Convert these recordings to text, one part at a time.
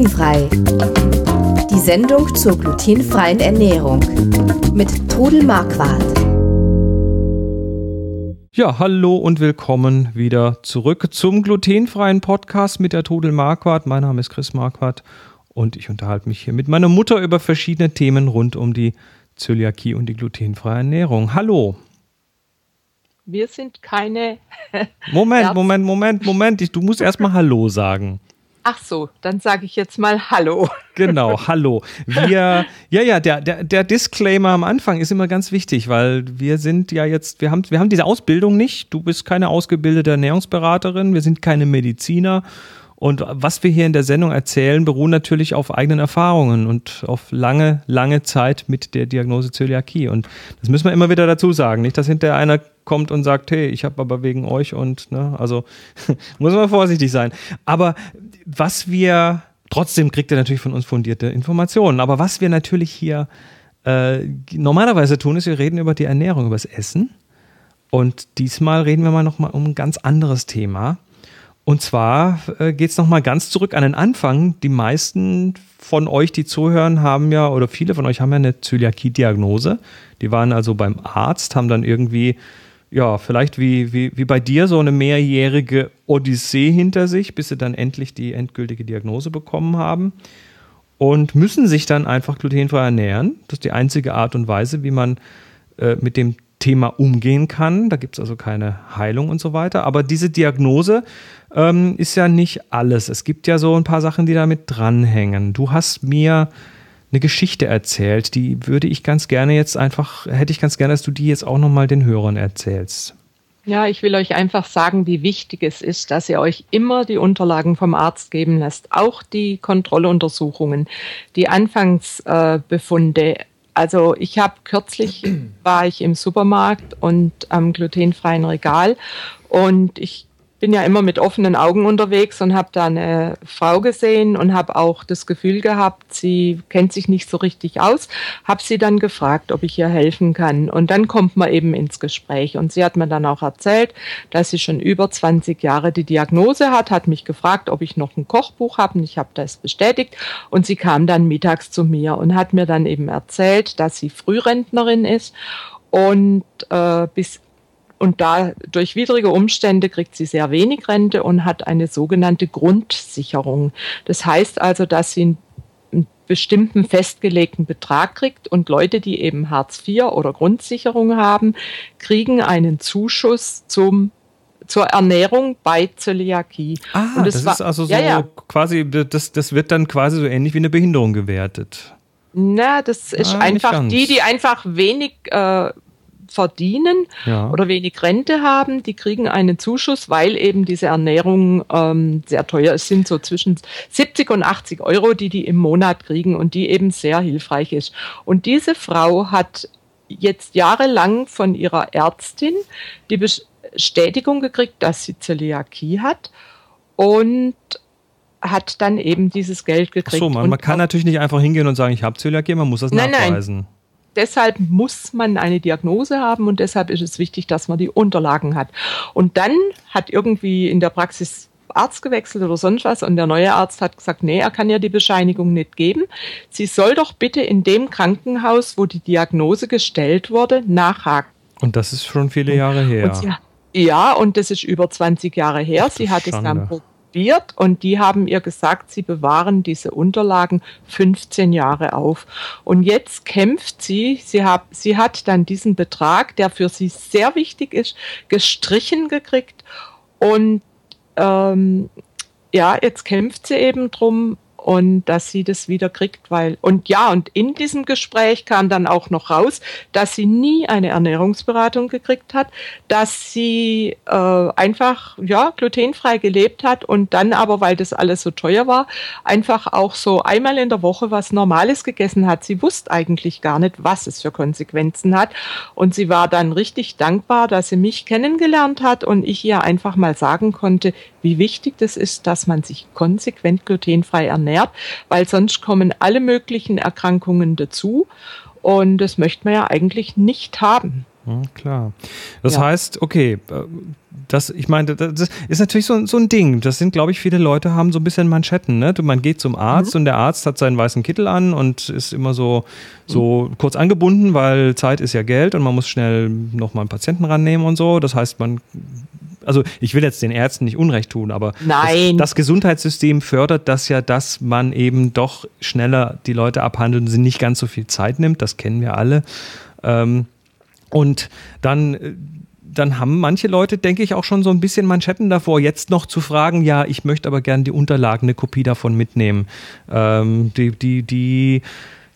Glutenfrei. Die Sendung zur glutenfreien Ernährung mit Trudel Marquardt. Ja, hallo und willkommen wieder zurück zum glutenfreien Podcast mit der Trudel Marquardt. Mein Name ist Chris Marquardt und ich unterhalte mich hier mit meiner Mutter über verschiedene Themen rund um die Zöliakie und die glutenfreie Ernährung. Hallo. Wir sind keine. Moment, Moment, Moment, Moment. Du musst erstmal Hallo sagen. Ach so, dann sage ich jetzt mal Hallo. Genau, Hallo. Wir, ja, ja, der, der, der Disclaimer am Anfang ist immer ganz wichtig, weil wir sind ja jetzt, wir haben, wir haben diese Ausbildung nicht. Du bist keine ausgebildete Ernährungsberaterin, wir sind keine Mediziner. Und was wir hier in der Sendung erzählen, beruhen natürlich auf eigenen Erfahrungen und auf lange, lange Zeit mit der Diagnose Zöliakie. Und das müssen wir immer wieder dazu sagen. Nicht, dass hinterher einer kommt und sagt, hey, ich habe aber wegen euch und, ne, also muss man vorsichtig sein. Aber was wir, trotzdem kriegt ihr natürlich von uns fundierte Informationen, aber was wir natürlich hier äh, normalerweise tun, ist, wir reden über die Ernährung, über das Essen. Und diesmal reden wir mal nochmal um ein ganz anderes Thema. Und zwar äh, geht es nochmal ganz zurück an den Anfang. Die meisten von euch, die zuhören, haben ja, oder viele von euch haben ja eine Zöliakie-Diagnose. Die waren also beim Arzt, haben dann irgendwie ja, vielleicht wie, wie, wie bei dir so eine mehrjährige Odyssee hinter sich, bis sie dann endlich die endgültige Diagnose bekommen haben und müssen sich dann einfach glutenfrei ernähren. Das ist die einzige Art und Weise, wie man äh, mit dem Thema umgehen kann. Da gibt es also keine Heilung und so weiter. Aber diese Diagnose ähm, ist ja nicht alles. Es gibt ja so ein paar Sachen, die damit dranhängen. Du hast mir eine Geschichte erzählt. Die würde ich ganz gerne jetzt einfach, hätte ich ganz gerne, dass du die jetzt auch nochmal den Hörern erzählst. Ja, ich will euch einfach sagen, wie wichtig es ist, dass ihr euch immer die Unterlagen vom Arzt geben lasst, auch die Kontrolluntersuchungen, die Anfangsbefunde. Also ich habe kürzlich war ich im Supermarkt und am glutenfreien Regal und ich bin ja immer mit offenen Augen unterwegs und habe da eine Frau gesehen und habe auch das Gefühl gehabt, sie kennt sich nicht so richtig aus. Habe sie dann gefragt, ob ich ihr helfen kann. Und dann kommt man eben ins Gespräch. Und sie hat mir dann auch erzählt, dass sie schon über 20 Jahre die Diagnose hat, hat mich gefragt, ob ich noch ein Kochbuch habe. Und ich habe das bestätigt. Und sie kam dann mittags zu mir und hat mir dann eben erzählt, dass sie Frührentnerin ist und äh, bis und da durch widrige Umstände kriegt sie sehr wenig Rente und hat eine sogenannte Grundsicherung. Das heißt also, dass sie einen bestimmten festgelegten Betrag kriegt und Leute, die eben Hartz IV oder Grundsicherung haben, kriegen einen Zuschuss zum zur Ernährung bei Zöliakie. Ah, und das, das ist also so ja, ja. quasi, das, das wird dann quasi so ähnlich wie eine Behinderung gewertet. Na, das ist ah, einfach die, die einfach wenig äh, verdienen ja. oder wenig Rente haben, die kriegen einen Zuschuss, weil eben diese Ernährung ähm, sehr teuer ist, sind so zwischen 70 und 80 Euro, die die im Monat kriegen und die eben sehr hilfreich ist. Und diese Frau hat jetzt jahrelang von ihrer Ärztin die Bestätigung gekriegt, dass sie Zöliakie hat und hat dann eben dieses Geld gekriegt. Ach so, man, man kann natürlich nicht einfach hingehen und sagen, ich habe Zöliakie, man muss das nein, nachweisen. Nein deshalb muss man eine Diagnose haben und deshalb ist es wichtig, dass man die Unterlagen hat. Und dann hat irgendwie in der Praxis Arzt gewechselt oder sonst was und der neue Arzt hat gesagt, nee, er kann ja die Bescheinigung nicht geben. Sie soll doch bitte in dem Krankenhaus, wo die Diagnose gestellt wurde, nachhaken. Und das ist schon viele Jahre her. Sie, ja, und das ist über 20 Jahre her. Ach, sie hat Schande. es dann probiert und die haben ihr gesagt, sie bewahren diese Unterlagen 15 Jahre auf. Und jetzt kämpft sie, sie, hab, sie hat dann diesen Betrag, der für sie sehr wichtig ist, gestrichen gekriegt und ähm, ja, jetzt kämpft sie eben drum, und dass sie das wieder kriegt, weil und ja und in diesem Gespräch kam dann auch noch raus, dass sie nie eine Ernährungsberatung gekriegt hat, dass sie äh, einfach ja glutenfrei gelebt hat und dann aber, weil das alles so teuer war, einfach auch so einmal in der Woche was Normales gegessen hat. Sie wusste eigentlich gar nicht, was es für Konsequenzen hat und sie war dann richtig dankbar, dass sie mich kennengelernt hat und ich ihr einfach mal sagen konnte, wie wichtig das ist, dass man sich konsequent glutenfrei ernährt, weil sonst kommen alle möglichen Erkrankungen dazu und das möchte man ja eigentlich nicht haben. Ja, klar. Das ja. heißt, okay, äh, das, ich meine, das ist natürlich so, so ein Ding. Das sind, glaube ich, viele Leute haben so ein bisschen Manschetten. Ne? Man geht zum Arzt mhm. und der Arzt hat seinen weißen Kittel an und ist immer so, so mhm. kurz angebunden, weil Zeit ist ja Geld und man muss schnell nochmal einen Patienten rannehmen und so. Das heißt, man also ich will jetzt den Ärzten nicht Unrecht tun, aber das, das, Gesundheitssystem fördert das ja, dass man eben doch schneller die Leute abhandelt und sie nicht ganz so viel Zeit nimmt. Das kennen wir alle. Ähm, und dann äh, dann haben manche Leute, denke ich, auch schon so ein bisschen Manschetten davor, jetzt noch zu fragen, ja, ich möchte aber gerne die Unterlagen, eine Kopie davon mitnehmen. Ähm, die, die, die,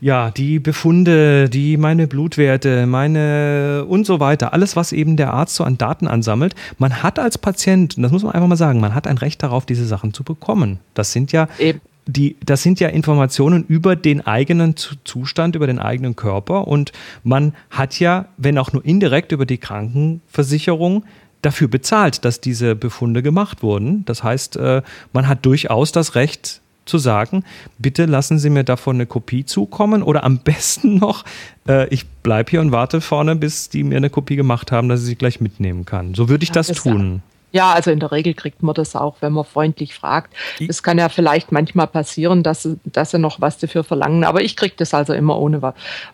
ja, die Befunde, die meine Blutwerte, meine und so weiter, alles, was eben der Arzt so an Daten ansammelt. Man hat als Patient, das muss man einfach mal sagen, man hat ein Recht darauf, diese Sachen zu bekommen. Das sind ja eben die, das sind ja Informationen über den eigenen Zustand, über den eigenen Körper und man hat ja, wenn auch nur indirekt über die Krankenversicherung, dafür bezahlt, dass diese Befunde gemacht wurden. Das heißt, äh, man hat durchaus das Recht zu sagen, bitte lassen Sie mir davon eine Kopie zukommen oder am besten noch, äh, ich bleibe hier und warte vorne, bis die mir eine Kopie gemacht haben, dass ich sie gleich mitnehmen kann. So würde ich ja, das, das tun. Ja, also in der Regel kriegt man das auch, wenn man freundlich fragt. Es kann ja vielleicht manchmal passieren, dass, dass sie noch was dafür verlangen, aber ich kriege das also immer ohne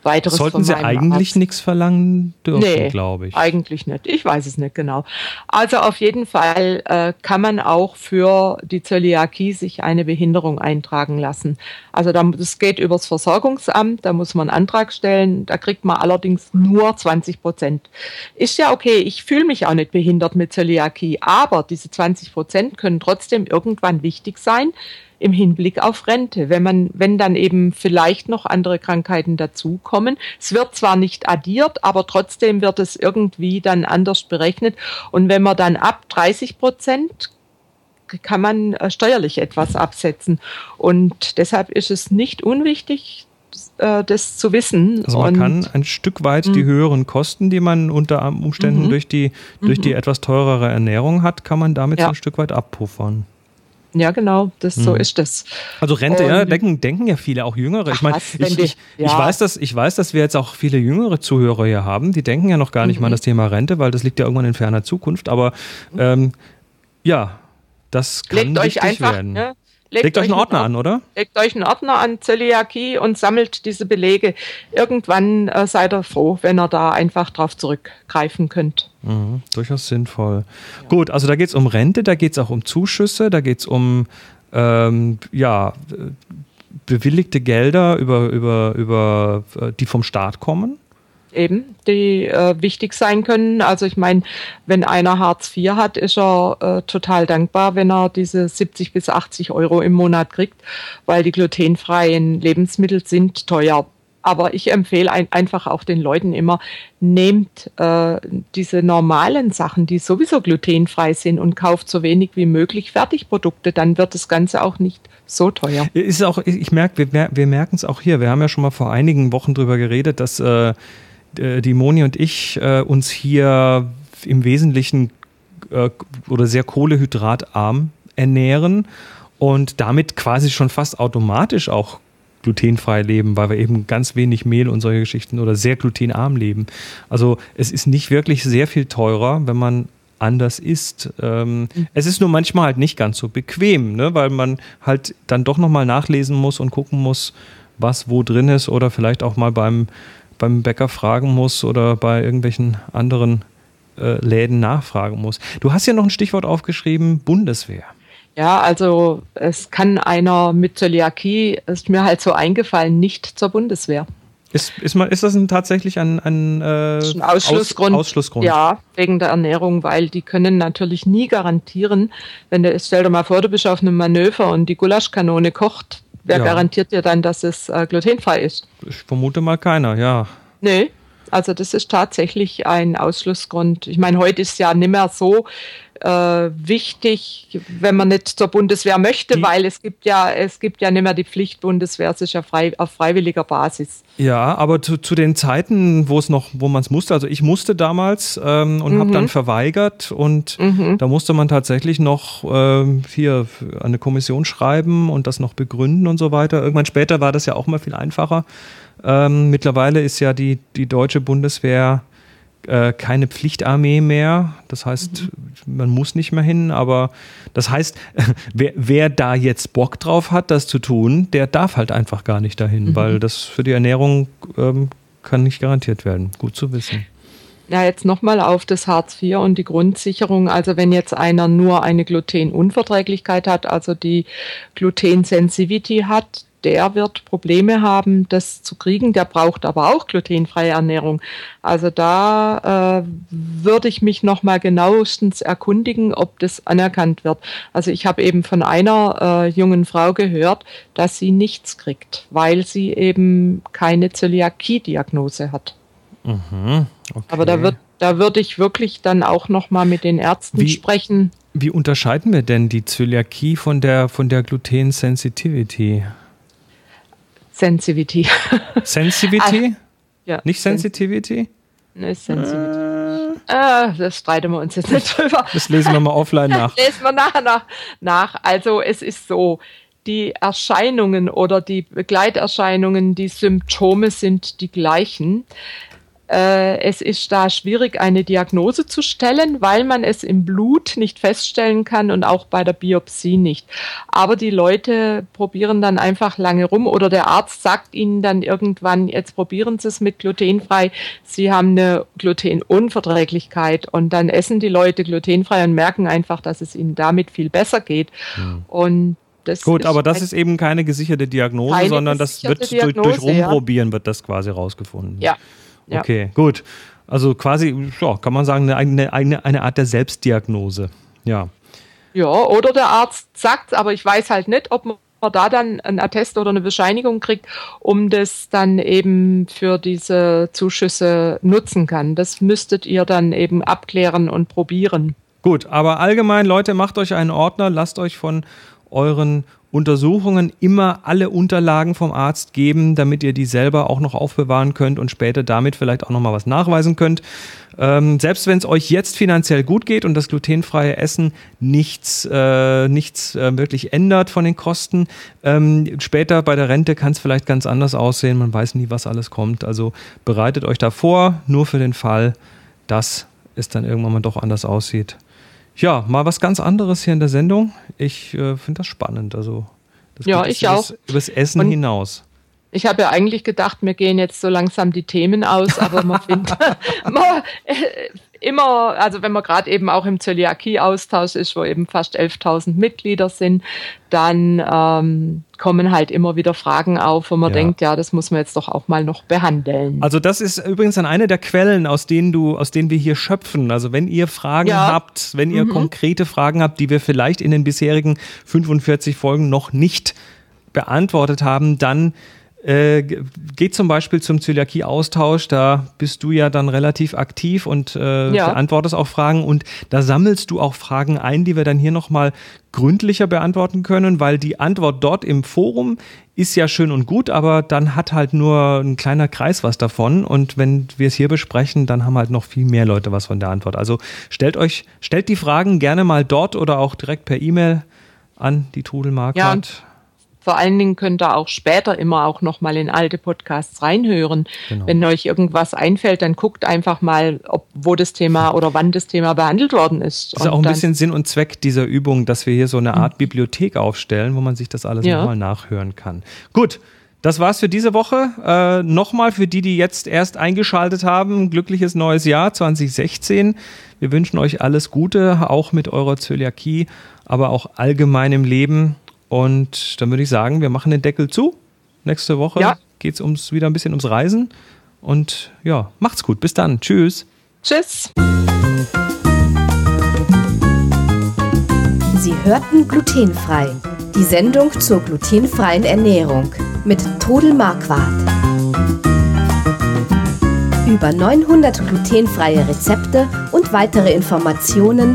weiteres. Sollten sie eigentlich nichts verlangen dürfen, nee, glaube ich. Eigentlich nicht. Ich weiß es nicht genau. Also auf jeden Fall äh, kann man auch für die Zöliakie sich eine Behinderung eintragen lassen. Also das geht übers Versorgungsamt, da muss man einen Antrag stellen, da kriegt man allerdings nur 20 Prozent. Ist ja okay, ich fühle mich auch nicht behindert mit Zöliakie aber diese 20 Prozent können trotzdem irgendwann wichtig sein im Hinblick auf Rente, wenn man, wenn dann eben vielleicht noch andere Krankheiten dazukommen. Es wird zwar nicht addiert, aber trotzdem wird es irgendwie dann anders berechnet. Und wenn man dann ab 30 Prozent kann man äh, steuerlich etwas absetzen. Und deshalb ist es nicht unwichtig, äh, das zu wissen. Also man und, kann ein Stück weit die mhm. höheren Kosten, die man unter Umständen mhm. durch, die, durch die mhm. etwas teurere Ernährung hat, kann man damit ja. so ein Stück weit abpuffern. Ja, genau, das, so ist es. Also Rente, und, ja, denken, denken ja viele, auch Jüngere. Ich meine, ich, ich, ja. ich, weiß, dass, ich weiß, dass wir jetzt auch viele jüngere Zuhörer hier haben, die denken ja noch gar nicht mhm. mal an das Thema Rente, weil das liegt ja irgendwann in ferner Zukunft. Aber ähm, ja, das kann Legt euch einfach, werden. Ne? Legt, legt euch einen Ordner an, oder? Legt euch einen Ordner an Zöliakie und sammelt diese Belege. Irgendwann äh, seid ihr froh, wenn ihr da einfach drauf zurückgreifen könnt. Mhm, durchaus sinnvoll. Ja. Gut, also da geht es um Rente, da geht es auch um Zuschüsse, da geht es um ähm, ja, bewilligte Gelder, über, über, über, äh, die vom Staat kommen eben, die äh, wichtig sein können. Also ich meine, wenn einer Hartz IV hat, ist er äh, total dankbar, wenn er diese 70 bis 80 Euro im Monat kriegt, weil die glutenfreien Lebensmittel sind teuer. Aber ich empfehle ein, einfach auch den Leuten immer, nehmt äh, diese normalen Sachen, die sowieso glutenfrei sind und kauft so wenig wie möglich Fertigprodukte, dann wird das Ganze auch nicht so teuer. Ist auch, ich merke, wir, wir merken es auch hier. Wir haben ja schon mal vor einigen Wochen drüber geredet, dass äh, äh, die Moni und ich äh, uns hier im Wesentlichen äh, oder sehr kohlehydratarm ernähren und damit quasi schon fast automatisch auch glutenfrei leben, weil wir eben ganz wenig Mehl und solche Geschichten oder sehr glutenarm leben. Also es ist nicht wirklich sehr viel teurer, wenn man anders isst. Ähm, mhm. Es ist nur manchmal halt nicht ganz so bequem, ne? weil man halt dann doch nochmal nachlesen muss und gucken muss, was wo drin ist oder vielleicht auch mal beim beim Bäcker fragen muss oder bei irgendwelchen anderen äh, Läden nachfragen muss. Du hast ja noch ein Stichwort aufgeschrieben, Bundeswehr. Ja, also es kann einer mit Zöliakie, ist mir halt so eingefallen, nicht zur Bundeswehr. Ist, ist, mal, ist das ein, tatsächlich ein, ein, äh, ein Ausschlussgrund? Aus, Ausschlussgrund? Ja, wegen der Ernährung, weil die können natürlich nie garantieren, wenn du, stell dir mal vor, du bist auf einem Manöver und die Gulaschkanone kocht, Wer ja. garantiert dir dann, dass es äh, glutenfrei ist? Ich vermute mal keiner, ja. Nee, also das ist tatsächlich ein Ausschlussgrund. Ich meine, heute ist ja nicht mehr so, wichtig, wenn man nicht zur Bundeswehr möchte, die, weil es gibt ja, es gibt ja nicht mehr die Pflicht, Bundeswehr ist ja frei, auf freiwilliger Basis. Ja, aber zu, zu den Zeiten, wo es noch, wo man es musste, also ich musste damals ähm, und mhm. habe dann verweigert und mhm. da musste man tatsächlich noch ähm, hier eine Kommission schreiben und das noch begründen und so weiter. Irgendwann später war das ja auch mal viel einfacher. Ähm, mittlerweile ist ja die, die deutsche Bundeswehr äh, keine Pflichtarmee mehr. Das heißt, mhm. man muss nicht mehr hin, aber das heißt, wer, wer, da jetzt Bock drauf hat, das zu tun, der darf halt einfach gar nicht dahin, mhm. weil das für die Ernährung ähm, kann nicht garantiert werden. Gut zu wissen. Ja, jetzt nochmal auf das Hartz IV und die Grundsicherung. Also wenn jetzt einer nur eine Glutenunverträglichkeit hat, also die Gluten-Sensitivity hat, der wird Probleme haben, das zu kriegen. Der braucht aber auch glutenfreie Ernährung. Also da äh, würde ich mich nochmal genauestens erkundigen, ob das anerkannt wird. Also ich habe eben von einer äh, jungen Frau gehört, dass sie nichts kriegt, weil sie eben keine Zöliakie-Diagnose hat. Mhm, okay. Aber da wird da würde ich wirklich dann auch nochmal mit den Ärzten wie, sprechen. Wie unterscheiden wir denn die Zöliakie von der, von der Gluten-Sensitivity? Sensitivity. Sensitivity? Ah, ja. Nicht Sensitivity? Ne, Sensitivity. Äh. Ah, das streiten wir uns jetzt nicht drüber. Das lesen wir mal offline nach. lesen wir nachher nach, nach. Also es ist so, die Erscheinungen oder die Begleiterscheinungen, die Symptome sind die gleichen. Äh, es ist da schwierig, eine Diagnose zu stellen, weil man es im Blut nicht feststellen kann und auch bei der Biopsie nicht. Aber die Leute probieren dann einfach lange rum oder der Arzt sagt ihnen dann irgendwann, jetzt probieren Sie es mit glutenfrei. Sie haben eine Glutenunverträglichkeit und dann essen die Leute glutenfrei und merken einfach, dass es ihnen damit viel besser geht. Mhm. Und das Gut, aber das ist eben keine gesicherte Diagnose, keine sondern das wird Diagnose, durch, durch Rumprobieren ja. wird das quasi rausgefunden. Ja, ja. Okay, gut. Also quasi, ja, kann man sagen, eine, eine, eine Art der Selbstdiagnose. Ja. Ja, oder der Arzt sagt, aber ich weiß halt nicht, ob man da dann einen Attest oder eine Bescheinigung kriegt, um das dann eben für diese Zuschüsse nutzen kann. Das müsstet ihr dann eben abklären und probieren. Gut, aber allgemein, Leute, macht euch einen Ordner, lasst euch von euren Untersuchungen immer alle Unterlagen vom Arzt geben, damit ihr die selber auch noch aufbewahren könnt und später damit vielleicht auch noch mal was nachweisen könnt. Ähm, selbst wenn es euch jetzt finanziell gut geht und das glutenfreie Essen nichts, äh, nichts äh, wirklich ändert von den Kosten, ähm, später bei der Rente kann es vielleicht ganz anders aussehen. Man weiß nie, was alles kommt. Also bereitet euch da vor, nur für den Fall, dass es dann irgendwann mal doch anders aussieht. Ja, mal was ganz anderes hier in der Sendung. Ich äh, finde das spannend. Also, das ja, ich auch. Übers Essen Und hinaus. Ich habe ja eigentlich gedacht, mir gehen jetzt so langsam die Themen aus, aber man findet man, äh, immer, also wenn man gerade eben auch im Zöliakie-Austausch ist, wo eben fast 11.000 Mitglieder sind, dann ähm, kommen halt immer wieder Fragen auf, wo man ja. denkt, ja, das muss man jetzt doch auch mal noch behandeln. Also das ist übrigens dann eine der Quellen, aus denen du, aus denen wir hier schöpfen. Also wenn ihr Fragen ja. habt, wenn ihr mhm. konkrete Fragen habt, die wir vielleicht in den bisherigen 45 Folgen noch nicht beantwortet haben, dann äh, geht zum Beispiel zum Zöliakie-Austausch, da bist du ja dann relativ aktiv und äh, ja. beantwortest auch Fragen und da sammelst du auch Fragen ein, die wir dann hier nochmal gründlicher beantworten können, weil die Antwort dort im Forum ist ja schön und gut, aber dann hat halt nur ein kleiner Kreis was davon und wenn wir es hier besprechen, dann haben halt noch viel mehr Leute was von der Antwort. Also stellt euch, stellt die Fragen gerne mal dort oder auch direkt per E-Mail an die Trudelmarkt. Ja, vor allen Dingen könnt ihr auch später immer auch noch mal in alte Podcasts reinhören. Genau. Wenn euch irgendwas einfällt, dann guckt einfach mal, ob, wo das Thema oder wann das Thema behandelt worden ist. Das ist auch ein bisschen Sinn und Zweck dieser Übung, dass wir hier so eine Art mhm. Bibliothek aufstellen, wo man sich das alles ja. nochmal nachhören kann. Gut. Das war's für diese Woche. Äh, Nochmal für die, die jetzt erst eingeschaltet haben, glückliches neues Jahr 2016. Wir wünschen euch alles Gute, auch mit eurer Zöliakie, aber auch allgemein im Leben. Und dann würde ich sagen, wir machen den Deckel zu. Nächste Woche ja. geht es ums, wieder ein bisschen ums Reisen. Und ja, macht's gut. Bis dann. Tschüss. Tschüss. Sie hörten glutenfrei. Die Sendung zur glutenfreien Ernährung mit Todel Marquardt. Über 900 glutenfreie Rezepte und weitere Informationen